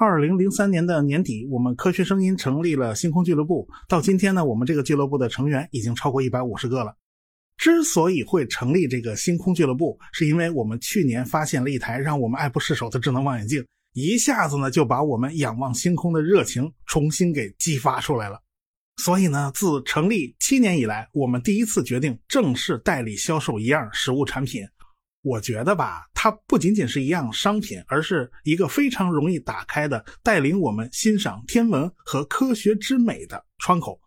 二零零三年的年底，我们科学声音成立了星空俱乐部。到今天呢，我们这个俱乐部的成员已经超过一百五十个了。之所以会成立这个星空俱乐部，是因为我们去年发现了一台让我们爱不释手的智能望远镜，一下子呢就把我们仰望星空的热情重新给激发出来了。所以呢，自成立七年以来，我们第一次决定正式代理销售一样实物产品。我觉得吧，它不仅仅是一样商品，而是一个非常容易打开的、带领我们欣赏天文和科学之美的窗口。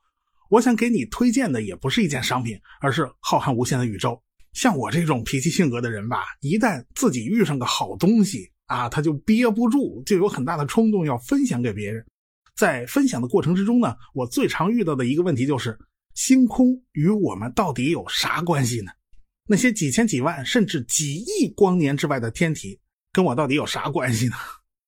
我想给你推荐的也不是一件商品，而是浩瀚无限的宇宙。像我这种脾气性格的人吧，一旦自己遇上个好东西啊，他就憋不住，就有很大的冲动要分享给别人。在分享的过程之中呢，我最常遇到的一个问题就是：星空与我们到底有啥关系呢？那些几千几万甚至几亿光年之外的天体，跟我到底有啥关系呢？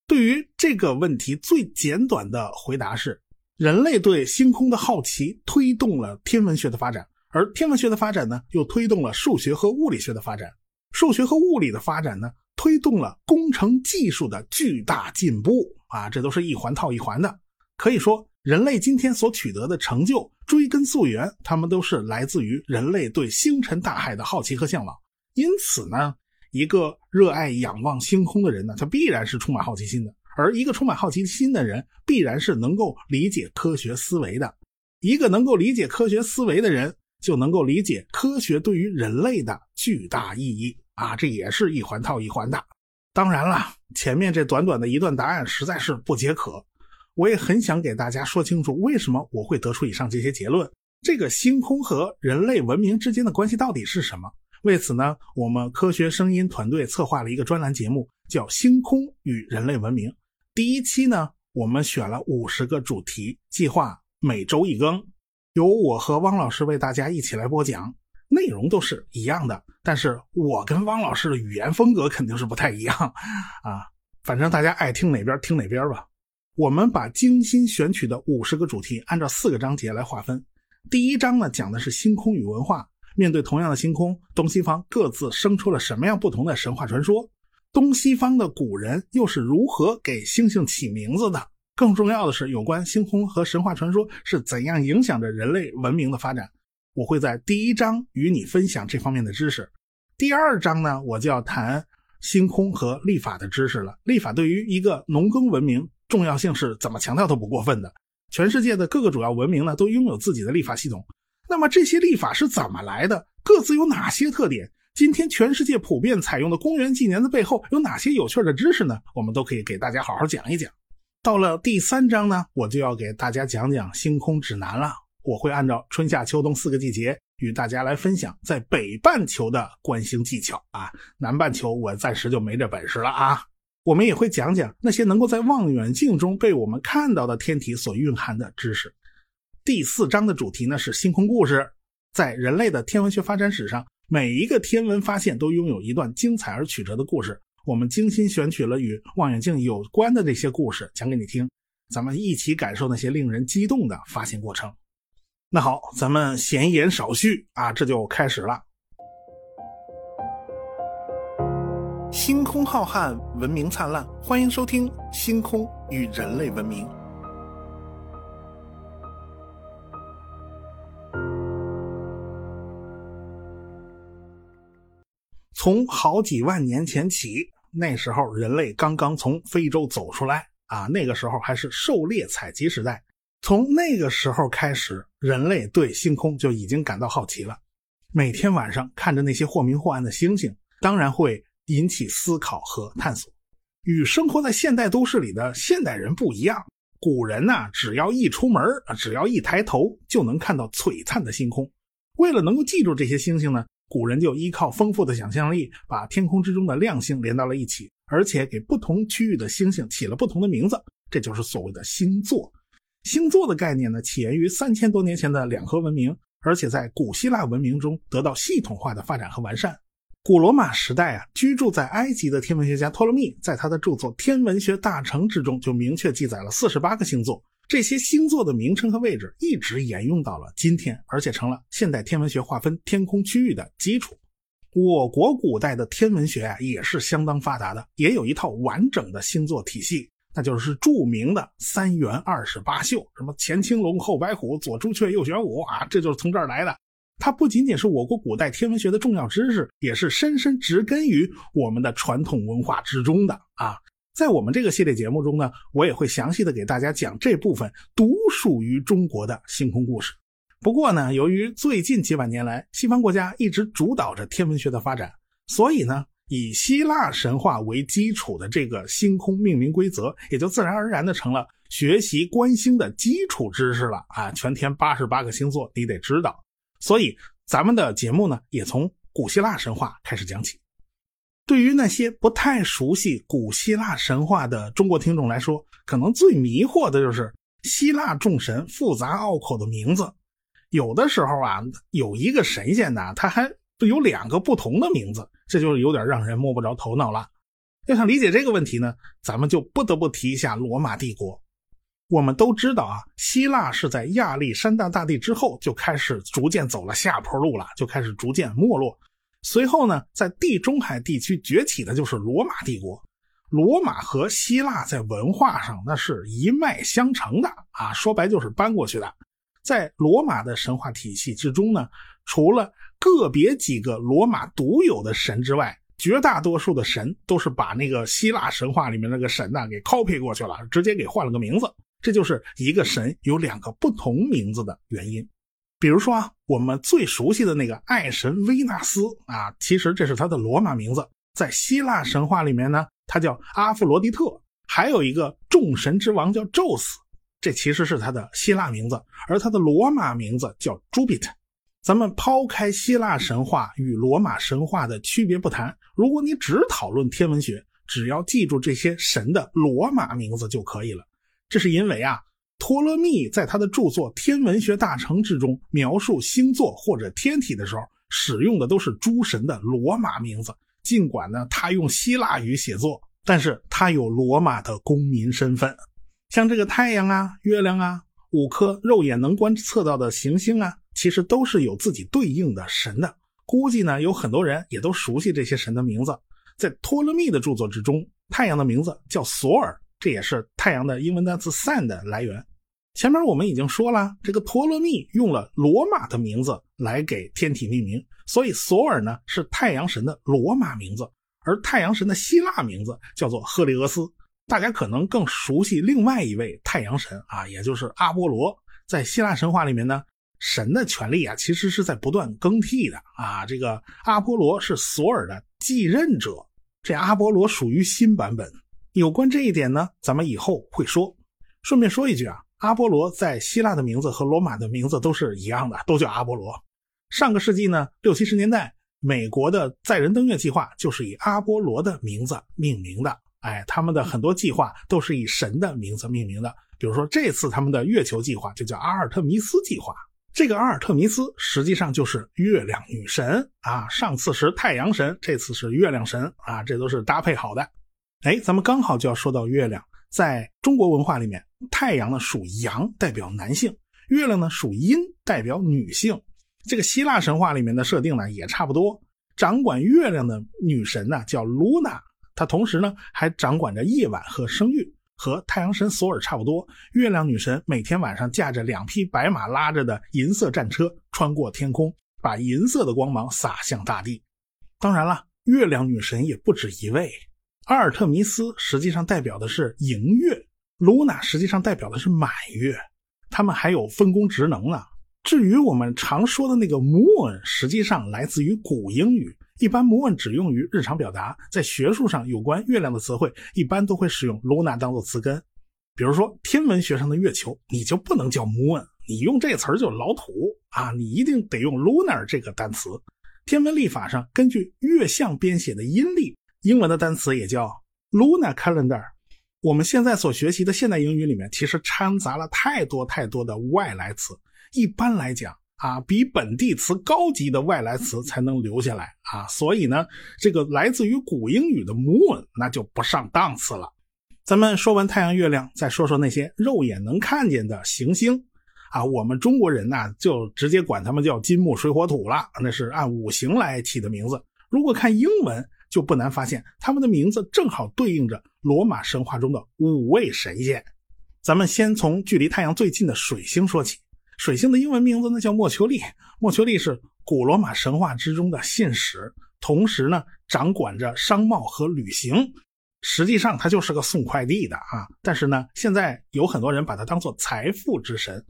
对于这个问题，最简短的回答是：人类对星空的好奇推动了天文学的发展，而天文学的发展呢，又推动了数学和物理学的发展，数学和物理的发展呢，推动了工程技术的巨大进步。啊，这都是一环套一环的，可以说。人类今天所取得的成就，追根溯源，他们都是来自于人类对星辰大海的好奇和向往。因此呢，一个热爱仰望星空的人呢，他必然是充满好奇心的；而一个充满好奇心的人，必然是能够理解科学思维的。一个能够理解科学思维的人，就能够理解科学对于人类的巨大意义啊！这也是一环套一环的。当然了，前面这短短的一段答案实在是不解渴。我也很想给大家说清楚，为什么我会得出以上这些结论。这个星空和人类文明之间的关系到底是什么？为此呢，我们科学声音团队策划了一个专栏节目，叫《星空与人类文明》。第一期呢，我们选了五十个主题，计划每周一更，由我和汪老师为大家一起来播讲，内容都是一样的，但是我跟汪老师的语言风格肯定是不太一样啊。反正大家爱听哪边听哪边吧。我们把精心选取的五十个主题按照四个章节来划分。第一章呢，讲的是星空与文化。面对同样的星空，东西方各自生出了什么样不同的神话传说？东西方的古人又是如何给星星起名字的？更重要的是，有关星空和神话传说是怎样影响着人类文明的发展？我会在第一章与你分享这方面的知识。第二章呢，我就要谈星空和历法的知识了。历法对于一个农耕文明。重要性是怎么强调都不过分的。全世界的各个主要文明呢，都拥有自己的立法系统。那么这些立法是怎么来的？各自有哪些特点？今天全世界普遍采用的公元纪年的背后有哪些有趣的知识呢？我们都可以给大家好好讲一讲。到了第三章呢，我就要给大家讲讲星空指南了。我会按照春夏秋冬四个季节与大家来分享在北半球的观星技巧啊。南半球我暂时就没这本事了啊。我们也会讲讲那些能够在望远镜中被我们看到的天体所蕴含的知识。第四章的主题呢是星空故事。在人类的天文学发展史上，每一个天文发现都拥有一段精彩而曲折的故事。我们精心选取了与望远镜有关的这些故事，讲给你听。咱们一起感受那些令人激动的发现过程。那好，咱们闲言少叙啊，这就开始了。星空浩瀚，文明灿烂，欢迎收听《星空与人类文明》。从好几万年前起，那时候人类刚刚从非洲走出来啊，那个时候还是狩猎采集时代。从那个时候开始，人类对星空就已经感到好奇了。每天晚上看着那些或明或暗的星星，当然会。引起思考和探索，与生活在现代都市里的现代人不一样。古人呢，只要一出门只要一抬头，就能看到璀璨的星空。为了能够记住这些星星呢，古人就依靠丰富的想象力，把天空之中的亮星连到了一起，而且给不同区域的星星起了不同的名字，这就是所谓的星座。星座的概念呢，起源于三千多年前的两河文明，而且在古希腊文明中得到系统化的发展和完善。古罗马时代啊，居住在埃及的天文学家托勒密，在他的著作《天文学大成》之中就明确记载了四十八个星座，这些星座的名称和位置一直沿用到了今天，而且成了现代天文学划分天空区域的基础。我国古代的天文学啊也是相当发达的，也有一套完整的星座体系，那就是著名的三元二十八宿，什么前青龙后白虎左朱雀右玄武啊，这就是从这儿来的。它不仅仅是我国古代天文学的重要知识，也是深深植根于我们的传统文化之中的啊。在我们这个系列节目中呢，我也会详细的给大家讲这部分独属于中国的星空故事。不过呢，由于最近几百年来，西方国家一直主导着天文学的发展，所以呢，以希腊神话为基础的这个星空命名规则，也就自然而然的成了学习观星的基础知识了啊！全天八十八个星座，你得知道。所以，咱们的节目呢，也从古希腊神话开始讲起。对于那些不太熟悉古希腊神话的中国听众来说，可能最迷惑的就是希腊众神复杂拗口的名字。有的时候啊，有一个神仙呢，他还有两个不同的名字，这就有点让人摸不着头脑了。要想理解这个问题呢，咱们就不得不提一下罗马帝国。我们都知道啊，希腊是在亚历山大大帝之后就开始逐渐走了下坡路了，就开始逐渐没落。随后呢，在地中海地区崛起的就是罗马帝国。罗马和希腊在文化上那是一脉相承的啊，说白就是搬过去的。在罗马的神话体系之中呢，除了个别几个罗马独有的神之外，绝大多数的神都是把那个希腊神话里面那个神呢给 copy 过去了，直接给换了个名字。这就是一个神有两个不同名字的原因。比如说啊，我们最熟悉的那个爱神维纳斯啊，其实这是他的罗马名字，在希腊神话里面呢，他叫阿弗罗狄特。还有一个众神之王叫宙斯。这其实是他的希腊名字，而他的罗马名字叫朱庇特。咱们抛开希腊神话与罗马神话的区别不谈，如果你只讨论天文学，只要记住这些神的罗马名字就可以了。这是因为啊，托勒密在他的著作《天文学大成》之中描述星座或者天体的时候，使用的都是诸神的罗马名字。尽管呢，他用希腊语写作，但是他有罗马的公民身份。像这个太阳啊、月亮啊，五颗肉眼能观测到的行星啊，其实都是有自己对应的神的。估计呢，有很多人也都熟悉这些神的名字。在托勒密的著作之中，太阳的名字叫索尔，这也是太阳的英文单词 sun 的来源。前面我们已经说了，这个托勒密用了罗马的名字来给天体命名，所以索尔呢是太阳神的罗马名字，而太阳神的希腊名字叫做赫利俄斯。大家可能更熟悉另外一位太阳神啊，也就是阿波罗。在希腊神话里面呢，神的权力啊，其实是在不断更替的啊。这个阿波罗是索尔的继任者，这阿波罗属于新版本。有关这一点呢，咱们以后会说。顺便说一句啊，阿波罗在希腊的名字和罗马的名字都是一样的，都叫阿波罗。上个世纪呢，六七十年代，美国的载人登月计划就是以阿波罗的名字命名的。哎，他们的很多计划都是以神的名字命名的。比如说，这次他们的月球计划就叫阿尔特弥斯计划。这个阿尔特弥斯实际上就是月亮女神啊。上次是太阳神，这次是月亮神啊，这都是搭配好的。哎，咱们刚好就要说到月亮。在中国文化里面，太阳呢属阳，代表男性；月亮呢属阴，代表女性。这个希腊神话里面的设定呢也差不多。掌管月亮的女神呢叫露娜。她同时呢，还掌管着夜晚和生育，和太阳神索尔差不多。月亮女神每天晚上驾着两匹白马拉着的银色战车，穿过天空，把银色的光芒洒向大地。当然了，月亮女神也不止一位。阿尔特弥斯实际上代表的是盈月，卢娜实际上代表的是满月。他们还有分工职能呢。至于我们常说的那个 moon，实际上来自于古英语。一般 moon 只用于日常表达，在学术上有关月亮的词汇，一般都会使用 luna 当做词根。比如说天文学上的月球，你就不能叫 moon，你用这词儿就老土啊，你一定得用 lunar 这个单词。天文历法上根据月相编写的阴历，英文的单词也叫 Luna calendar。我们现在所学习的现代英语里面，其实掺杂了太多太多的外来词。一般来讲。啊，比本地词高级的外来词才能留下来啊，所以呢，这个来自于古英语的 moon 那就不上档次了。咱们说完太阳、月亮，再说说那些肉眼能看见的行星啊。我们中国人呢，就直接管他们叫金木水火土了，那是按五行来起的名字。如果看英文，就不难发现他们的名字正好对应着罗马神话中的五位神仙。咱们先从距离太阳最近的水星说起。水星的英文名字呢叫莫丘利，莫丘利是古罗马神话之中的信使，同时呢掌管着商贸和旅行。实际上他就是个送快递的啊，但是呢现在有很多人把他当做财富之神。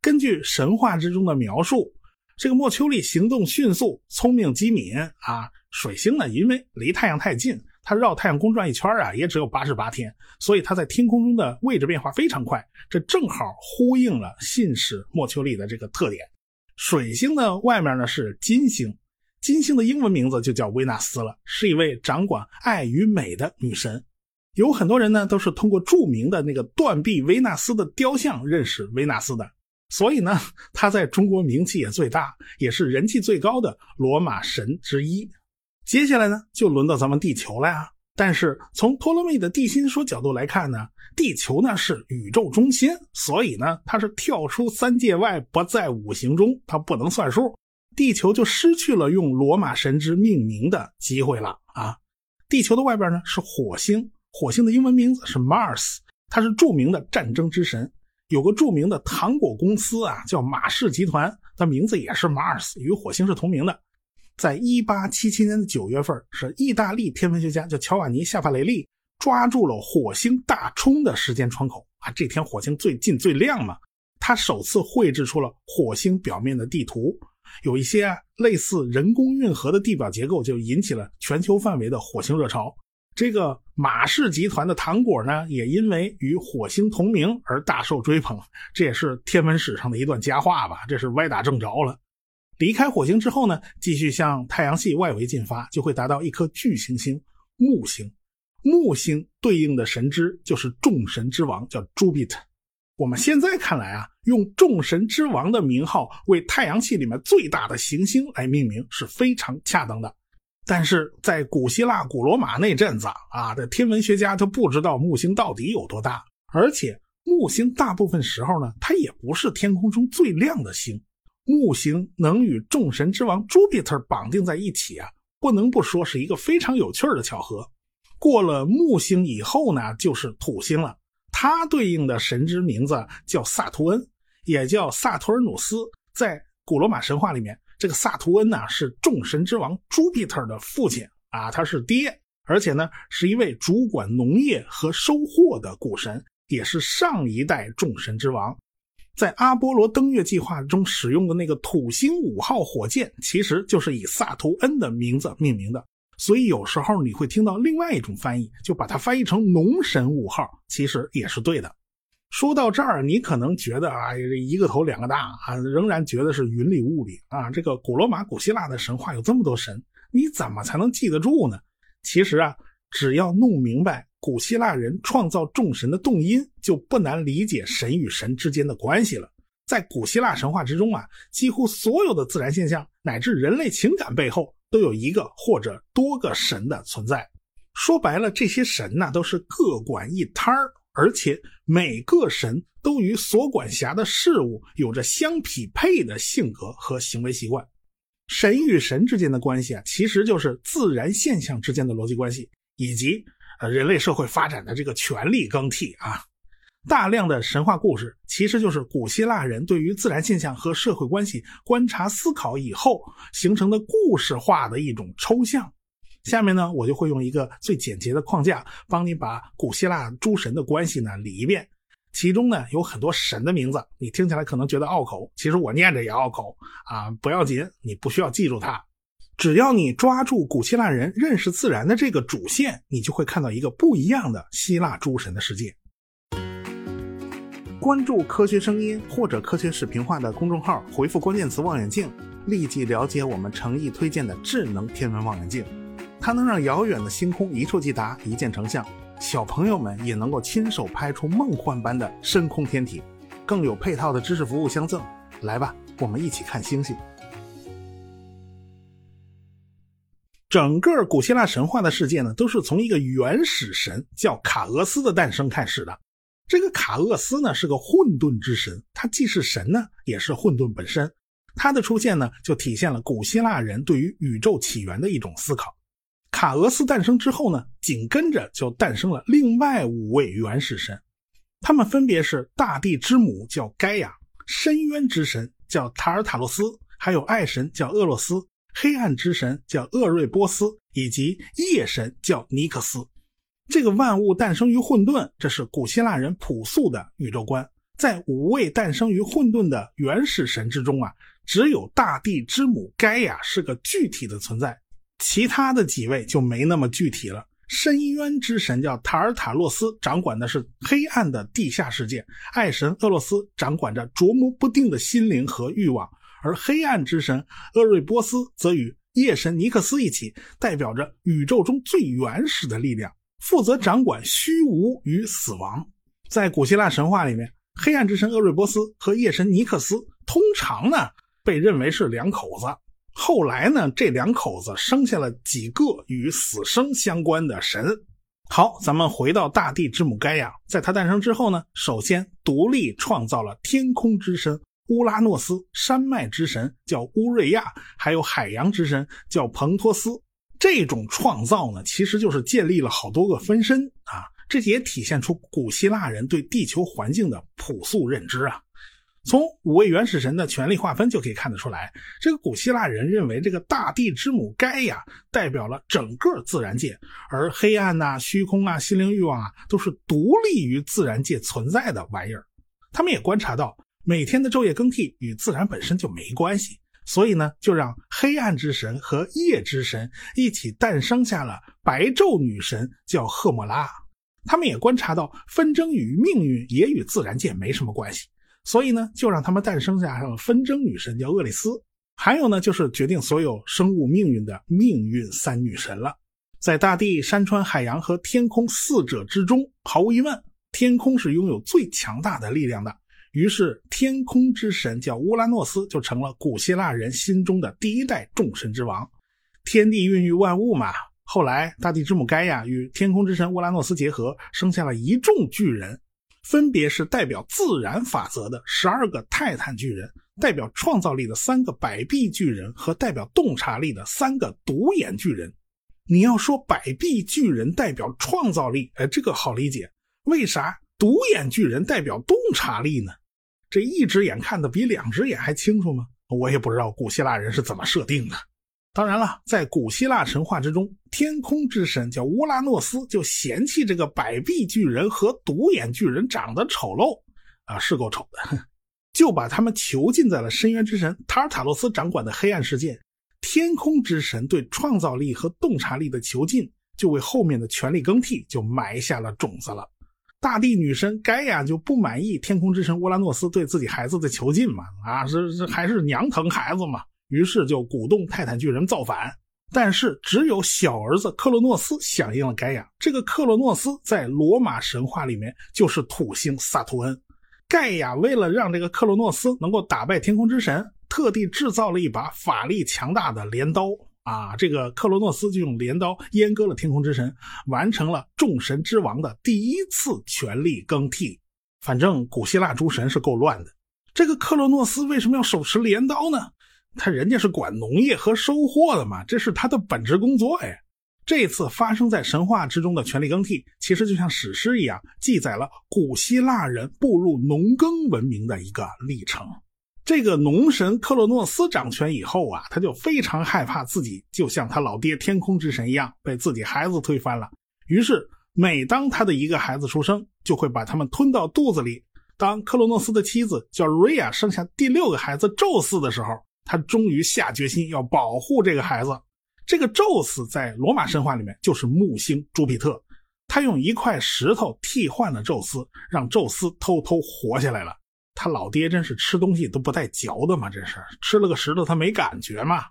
根据神话之中的描述，这个莫丘利行动迅速、聪明机敏啊。水星呢，因为离太阳太近。它绕太阳公转一圈啊，也只有八十八天，所以它在天空中的位置变化非常快，这正好呼应了信使莫丘利的这个特点。水星的外面呢是金星，金星的英文名字就叫维纳斯了，是一位掌管爱与美的女神。有很多人呢都是通过著名的那个断臂维纳斯的雕像认识维纳斯的，所以呢，他在中国名气也最大，也是人气最高的罗马神之一。接下来呢，就轮到咱们地球了呀。但是从托勒密的地心说角度来看呢，地球呢是宇宙中心，所以呢它是跳出三界外，不在五行中，它不能算数。地球就失去了用罗马神之命名的机会了啊。地球的外边呢是火星，火星的英文名字是 Mars，它是著名的战争之神。有个著名的糖果公司啊，叫马氏集团，它名字也是 Mars，与火星是同名的。在一八七七年的九月份，是意大利天文学家叫乔瓦尼·夏法雷利抓住了火星大冲的时间窗口啊！这天火星最近最亮嘛，他首次绘制出了火星表面的地图，有一些类似人工运河的地表结构，就引起了全球范围的火星热潮。这个马氏集团的糖果呢，也因为与火星同名而大受追捧，这也是天文史上的一段佳话吧？这是歪打正着了。离开火星之后呢，继续向太阳系外围进发，就会达到一颗巨行星木星。木星对应的神之就是众神之王，叫 Jupiter。我们现在看来啊，用众神之王的名号为太阳系里面最大的行星来命名是非常恰当的。但是在古希腊、古罗马那阵子啊，这天文学家就不知道木星到底有多大，而且木星大部分时候呢，它也不是天空中最亮的星。木星能与众神之王 Jupiter 绑定在一起啊，不能不说是一个非常有趣的巧合。过了木星以后呢，就是土星了。它对应的神之名字叫萨图恩，也叫萨图尔努斯。在古罗马神话里面，这个萨图恩呢是众神之王朱庇特的父亲啊，他是爹，而且呢是一位主管农业和收获的古神，也是上一代众神之王。在阿波罗登月计划中使用的那个土星五号火箭，其实就是以萨图恩的名字命名的。所以有时候你会听到另外一种翻译，就把它翻译成农神五号，其实也是对的。说到这儿，你可能觉得啊，一个头两个大啊，仍然觉得是云里雾里啊。这个古罗马、古希腊的神话有这么多神，你怎么才能记得住呢？其实啊，只要弄明白。古希腊人创造众神的动因，就不难理解神与神之间的关系了。在古希腊神话之中啊，几乎所有的自然现象乃至人类情感背后，都有一个或者多个神的存在。说白了，这些神呢，都是各管一摊儿，而且每个神都与所管辖的事物有着相匹配的性格和行为习惯。神与神之间的关系啊，其实就是自然现象之间的逻辑关系，以及。呃，人类社会发展的这个权力更替啊，大量的神话故事其实就是古希腊人对于自然现象和社会关系观察思考以后形成的故事化的一种抽象。下面呢，我就会用一个最简洁的框架，帮你把古希腊诸神的关系呢理一遍。其中呢有很多神的名字，你听起来可能觉得拗口，其实我念着也拗口啊，不要紧，你不需要记住它。只要你抓住古希腊人认识自然的这个主线，你就会看到一个不一样的希腊诸神的世界。关注科学声音或者科学视频化的公众号，回复关键词“望远镜”，立即了解我们诚意推荐的智能天文望远镜。它能让遥远的星空一触即达，一键成像，小朋友们也能够亲手拍出梦幻般的深空天体，更有配套的知识服务相赠。来吧，我们一起看星星。整个古希腊神话的世界呢，都是从一个原始神叫卡俄斯的诞生开始的。这个卡厄斯呢是个混沌之神，他既是神呢，也是混沌本身。他的出现呢，就体现了古希腊人对于宇宙起源的一种思考。卡俄斯诞生之后呢，紧跟着就诞生了另外五位原始神，他们分别是大地之母叫盖亚，深渊之神叫塔尔塔洛斯，还有爱神叫厄洛斯，黑暗之神叫厄瑞波斯，以及夜神叫尼克斯。这个万物诞生于混沌，这是古希腊人朴素的宇宙观。在五位诞生于混沌的原始神之中啊，只有大地之母盖亚是个具体的存在，其他的几位就没那么具体了。深渊之神叫塔尔塔洛斯，掌管的是黑暗的地下世界；爱神厄洛斯掌管着琢磨不定的心灵和欲望，而黑暗之神厄瑞波斯则与夜神尼克斯一起，代表着宇宙中最原始的力量。负责掌管虚无与死亡。在古希腊神话里面，黑暗之神厄瑞波斯和夜神尼克斯通常呢被认为是两口子。后来呢，这两口子生下了几个与死生相关的神。好，咱们回到大地之母盖亚，在她诞生之后呢，首先独立创造了天空之神乌拉诺斯、山脉之神叫乌瑞亚，还有海洋之神叫彭托斯。这种创造呢，其实就是建立了好多个分身啊，这也体现出古希腊人对地球环境的朴素认知啊。从五位原始神的权力划分就可以看得出来，这个古希腊人认为这个大地之母盖亚代表了整个自然界，而黑暗呐、虚空啊、心灵欲望啊，都是独立于自然界存在的玩意儿。他们也观察到，每天的昼夜更替与自然本身就没关系。所以呢，就让黑暗之神和夜之神一起诞生下了白昼女神，叫赫莫拉。他们也观察到纷争与命运也与自然界没什么关系，所以呢，就让他们诞生下了纷争女神，叫厄里斯。还有呢，就是决定所有生物命运的命运三女神了。在大地、山川、海洋和天空四者之中，毫无疑问，天空是拥有最强大的力量的。于是，天空之神叫乌拉诺斯，就成了古希腊人心中的第一代众神之王。天地孕育万物嘛，后来大地之母盖亚与天空之神乌拉诺斯结合，生下了一众巨人，分别是代表自然法则的十二个泰坦巨人，代表创造力的三个百臂巨人，和代表洞察力的三个独眼巨人。你要说百臂巨人代表创造力，哎，这个好理解。为啥独眼巨人代表洞察力呢？这一只眼看得比两只眼还清楚吗？我也不知道古希腊人是怎么设定的。当然了，在古希腊神话之中，天空之神叫乌拉诺斯，就嫌弃这个百臂巨人和独眼巨人长得丑陋啊，是够丑的，就把他们囚禁在了深渊之神塔尔塔洛斯掌管的黑暗世界。天空之神对创造力和洞察力的囚禁，就为后面的权力更替就埋下了种子了。大地女神盖亚就不满意天空之神乌拉诺斯对自己孩子的囚禁嘛？啊，这这还是娘疼孩子嘛？于是就鼓动泰坦巨人造反。但是只有小儿子克洛诺斯响应了盖亚。这个克洛诺斯在罗马神话里面就是土星萨图恩。盖亚为了让这个克洛诺斯能够打败天空之神，特地制造了一把法力强大的镰刀。啊，这个克罗诺斯就用镰刀阉割了天空之神，完成了众神之王的第一次权力更替。反正古希腊诸神是够乱的。这个克罗诺斯为什么要手持镰刀呢？他人家是管农业和收获的嘛，这是他的本职工作哎。这次发生在神话之中的权力更替，其实就像史诗一样，记载了古希腊人步入农耕文明的一个历程。这个农神克洛诺斯掌权以后啊，他就非常害怕自己就像他老爹天空之神一样被自己孩子推翻了。于是，每当他的一个孩子出生，就会把他们吞到肚子里。当克洛诺斯的妻子叫瑞亚生下第六个孩子宙斯的时候，他终于下决心要保护这个孩子。这个宙斯在罗马神话里面就是木星朱庇特，他用一块石头替换了宙斯，让宙斯偷偷活下来了。他老爹真是吃东西都不带嚼的嘛，这是吃了个石头他没感觉嘛。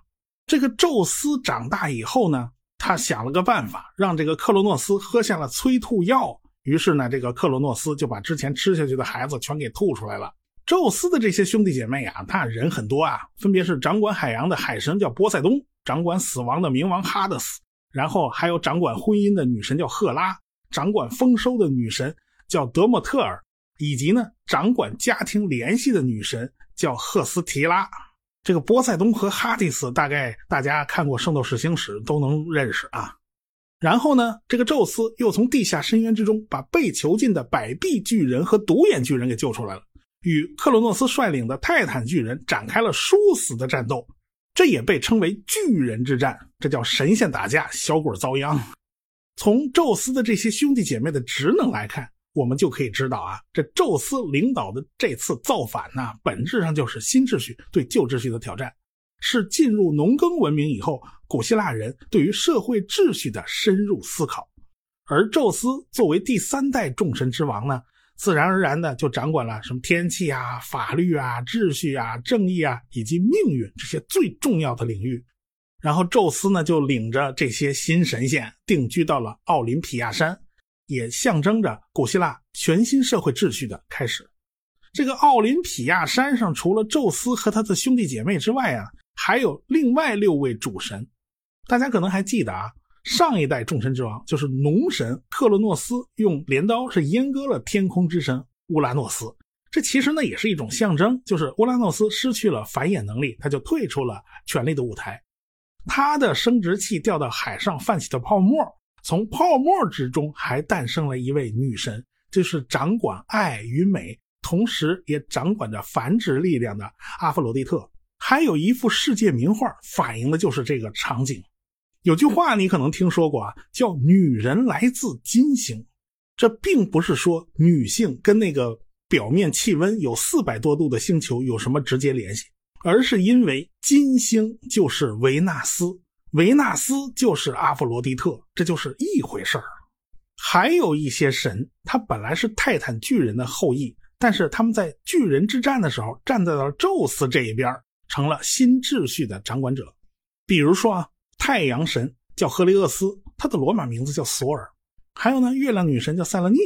这个宙斯长大以后呢，他想了个办法，让这个克罗诺斯喝下了催吐药。于是呢，这个克罗诺斯就把之前吃下去的孩子全给吐出来了。宙斯的这些兄弟姐妹啊，他人很多啊，分别是掌管海洋的海神叫波塞冬，掌管死亡的冥王哈德斯，然后还有掌管婚姻的女神叫赫拉，掌管丰收的女神叫德莫特尔，以及呢掌管家庭联系的女神叫赫斯提拉。这个波塞冬和哈迪斯，大概大家看过《圣斗士星矢》都能认识啊。然后呢，这个宙斯又从地下深渊之中把被囚禁的百臂巨人和独眼巨人给救出来了，与克罗诺斯率领的泰坦巨人展开了殊死的战斗，这也被称为巨人之战。这叫神仙打架，小鬼遭殃。从宙斯的这些兄弟姐妹的职能来看。我们就可以知道啊，这宙斯领导的这次造反呢，本质上就是新秩序对旧秩序的挑战，是进入农耕文明以后古希腊人对于社会秩序的深入思考。而宙斯作为第三代众神之王呢，自然而然的就掌管了什么天气啊、法律啊、秩序啊、正义啊以及命运这些最重要的领域。然后宙斯呢，就领着这些新神仙定居到了奥林匹亚山。也象征着古希腊全新社会秩序的开始。这个奥林匹亚山上，除了宙斯和他的兄弟姐妹之外啊，还有另外六位主神。大家可能还记得啊，上一代众神之王就是农神克洛诺斯，用镰刀是阉割了天空之神乌拉诺斯。这其实呢也是一种象征，就是乌拉诺斯失去了繁衍能力，他就退出了权力的舞台。他的生殖器掉到海上泛起的泡沫。从泡沫之中还诞生了一位女神，就是掌管爱与美，同时也掌管着繁殖力量的阿弗罗狄特。还有一幅世界名画，反映的就是这个场景。有句话你可能听说过啊，叫“女人来自金星”。这并不是说女性跟那个表面气温有四百多度的星球有什么直接联系，而是因为金星就是维纳斯。维纳斯就是阿弗罗狄特，这就是一回事儿。还有一些神，他本来是泰坦巨人的后裔，但是他们在巨人之战的时候站在了宙斯这一边，成了新秩序的掌管者。比如说啊，太阳神叫赫利厄斯，他的罗马名字叫索尔；还有呢，月亮女神叫塞勒涅，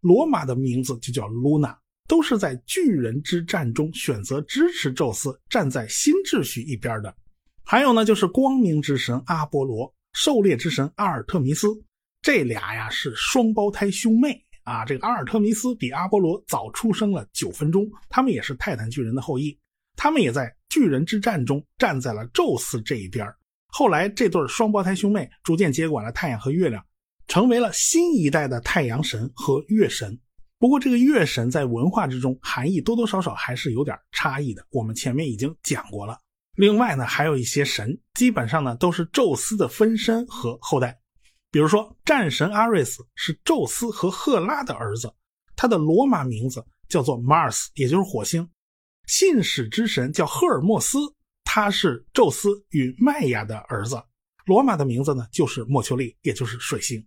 罗马的名字就叫露娜，都是在巨人之战中选择支持宙斯，站在新秩序一边的。还有呢，就是光明之神阿波罗，狩猎之神阿尔特弥斯，这俩呀是双胞胎兄妹啊。这个阿尔特弥斯比阿波罗早出生了九分钟，他们也是泰坦巨人的后裔，他们也在巨人之战中站在了宙斯这一边。后来这对双胞胎兄妹逐渐接管了太阳和月亮，成为了新一代的太阳神和月神。不过这个月神在文化之中含义多多少少还是有点差异的，我们前面已经讲过了。另外呢，还有一些神，基本上呢都是宙斯的分身和后代。比如说，战神阿瑞斯是宙斯和赫拉的儿子，他的罗马名字叫做 Mars，也就是火星。信使之神叫赫尔墨斯，他是宙斯与麦亚的儿子，罗马的名字呢就是莫丘利，也就是水星。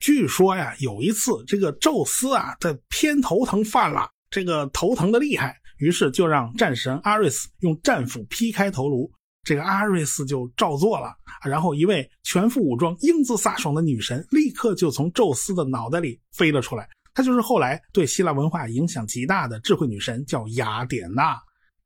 据说呀，有一次这个宙斯啊，在偏头疼犯了，这个头疼的厉害。于是就让战神阿瑞斯用战斧劈开头颅，这个阿瑞斯就照做了。然后一位全副武装、英姿飒爽的女神立刻就从宙斯的脑袋里飞了出来。她就是后来对希腊文化影响极大的智慧女神，叫雅典娜。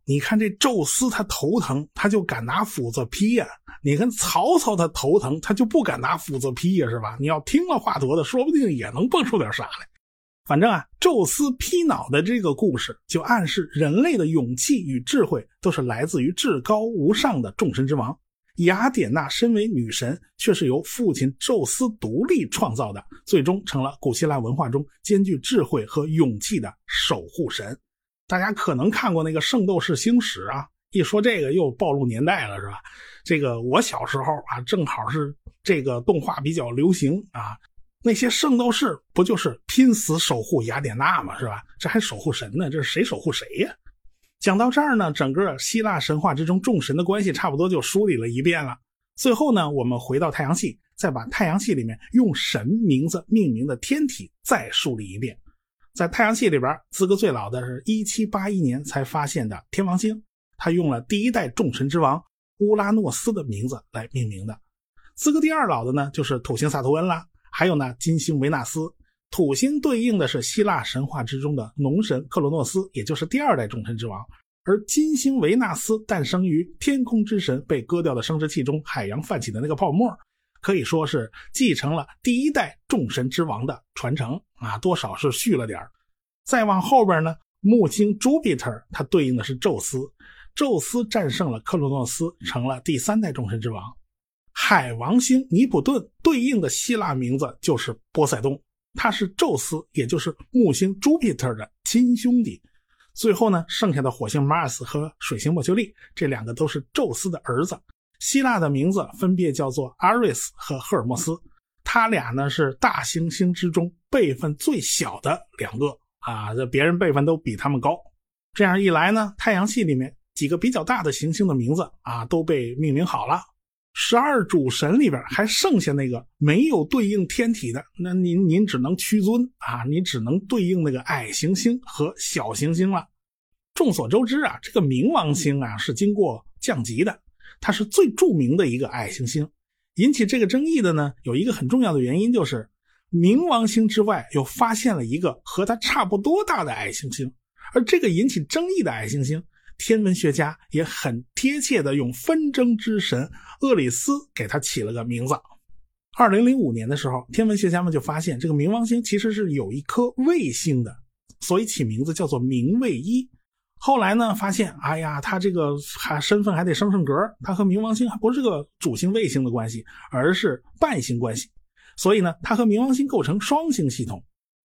你看这宙斯他头疼，他就敢拿斧子劈呀。你看曹操他头疼，他就不敢拿斧子劈呀，是吧？你要听了华佗的，说不定也能蹦出点啥来。反正啊，宙斯劈脑的这个故事，就暗示人类的勇气与智慧都是来自于至高无上的众神之王雅典娜。身为女神，却是由父亲宙斯独立创造的，最终成了古希腊文化中兼具智慧和勇气的守护神。大家可能看过那个《圣斗士星矢》啊，一说这个又暴露年代了，是吧？这个我小时候啊，正好是这个动画比较流行啊。那些圣斗士不就是拼死守护雅典娜吗？是吧？这还守护神呢？这是谁守护谁呀？讲到这儿呢，整个希腊神话之中众神的关系差不多就梳理了一遍了。最后呢，我们回到太阳系，再把太阳系里面用神名字命名的天体再梳理一遍。在太阳系里边，资格最老的是1781年才发现的天王星，它用了第一代众神之王乌拉诺斯的名字来命名的。资格第二老的呢，就是土星萨图恩啦。还有呢，金星维纳斯，土星对应的是希腊神话之中的农神克罗诺斯，也就是第二代众神之王，而金星维纳斯诞生于天空之神被割掉的生殖器中，海洋泛起的那个泡沫，可以说是继承了第一代众神之王的传承啊，多少是续了点再往后边呢，木星 Jupiter 它对应的是宙斯，宙斯战胜了克洛诺斯，成了第三代众神之王。海王星尼普顿对应的希腊名字就是波塞冬，他是宙斯，也就是木星 Jupiter 的亲兄弟。最后呢，剩下的火星 Mars 和水星墨丘利，这两个都是宙斯的儿子。希腊的名字分别叫做阿瑞斯和赫尔墨斯，他俩呢是大行星之中辈分最小的两个啊，这别人辈分都比他们高。这样一来呢，太阳系里面几个比较大的行星的名字啊都被命名好了。十二主神里边还剩下那个没有对应天体的，那您您只能屈尊啊，你只能对应那个矮行星和小行星了。众所周知啊，这个冥王星啊是经过降级的，它是最著名的一个矮行星。引起这个争议的呢，有一个很重要的原因，就是冥王星之外又发现了一个和它差不多大的矮行星，而这个引起争议的矮行星。天文学家也很贴切的用纷争之神厄里斯给它起了个名字。二零零五年的时候，天文学家们就发现这个冥王星其实是有一颗卫星的，所以起名字叫做冥卫一。后来呢，发现哎呀，他这个还身份还得升升格，他和冥王星还不是个主星卫星的关系，而是伴星关系。所以呢，他和冥王星构成双星系统，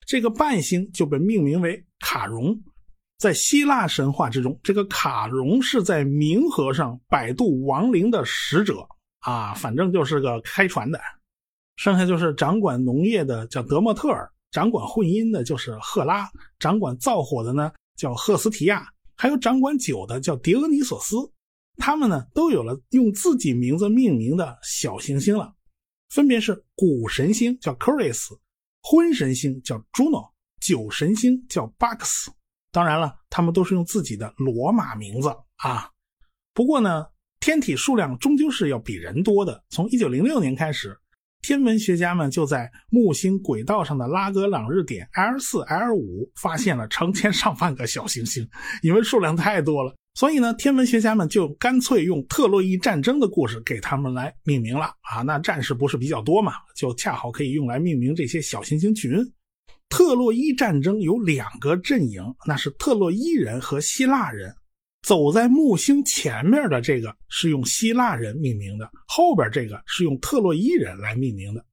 这个伴星就被命名为卡戎。在希腊神话之中，这个卡戎是在冥河上摆渡亡灵的使者啊，反正就是个开船的。剩下就是掌管农业的叫德莫特尔，掌管婚姻的就是赫拉，掌管造火的呢叫赫斯提亚，还有掌管酒的叫狄俄尼索斯。他们呢都有了用自己名字命名的小行星了，分别是谷神星叫 c o r i s 婚神星叫 Juno，酒神星叫 Bacchus。当然了，他们都是用自己的罗马名字啊。不过呢，天体数量终究是要比人多的。从1906年开始，天文学家们就在木星轨道上的拉格朗日点 L4、L5 发现了成千上万个小行星。因为数量太多了，所以呢，天文学家们就干脆用特洛伊战争的故事给他们来命名了啊。那战士不是比较多嘛，就恰好可以用来命名这些小行星群。特洛伊战争有两个阵营，那是特洛伊人和希腊人。走在木星前面的这个是用希腊人命名的，后边这个是用特洛伊人来命名的。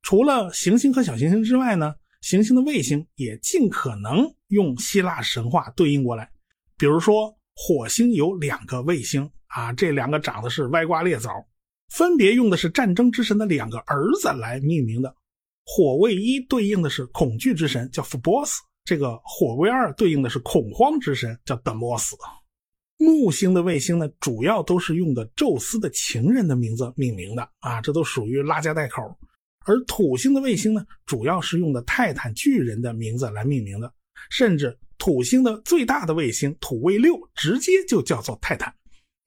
除了行星和小行星之外呢，行星的卫星也尽可能用希腊神话对应过来。比如说，火星有两个卫星啊，这两个长得是歪瓜裂枣，分别用的是战争之神的两个儿子来命名的。火卫一对应的是恐惧之神，叫福波斯这个火卫二对应的是恐慌之神，叫 Deimos。木星的卫星呢，主要都是用的宙斯的情人的名字命名的啊，这都属于拉家带口。而土星的卫星呢，主要是用的泰坦巨人的名字来命名的，甚至土星的最大的卫星土卫六直接就叫做泰坦。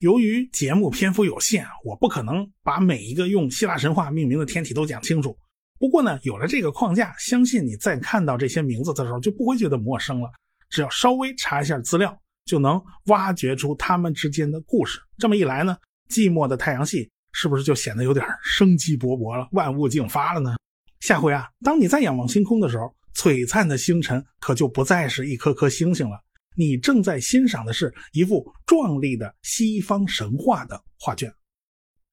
由于节目篇幅有限，我不可能把每一个用希腊神话命名的天体都讲清楚。不过呢，有了这个框架，相信你在看到这些名字的时候就不会觉得陌生了。只要稍微查一下资料，就能挖掘出他们之间的故事。这么一来呢，寂寞的太阳系是不是就显得有点生机勃勃了，万物竞发了呢？下回啊，当你在仰望星空的时候，璀璨的星辰可就不再是一颗颗星星了，你正在欣赏的是一幅壮丽的西方神话的画卷。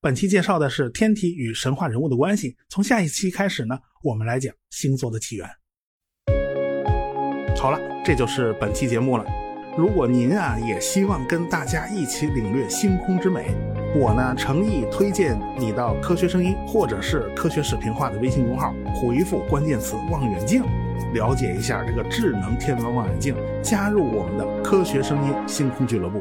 本期介绍的是天体与神话人物的关系。从下一期开始呢，我们来讲星座的起源。好了，这就是本期节目了。如果您啊也希望跟大家一起领略星空之美，我呢诚意推荐你到科学声音或者是科学视频化的微信公号回复关键词“望远镜”，了解一下这个智能天文望远镜，加入我们的科学声音星空俱乐部。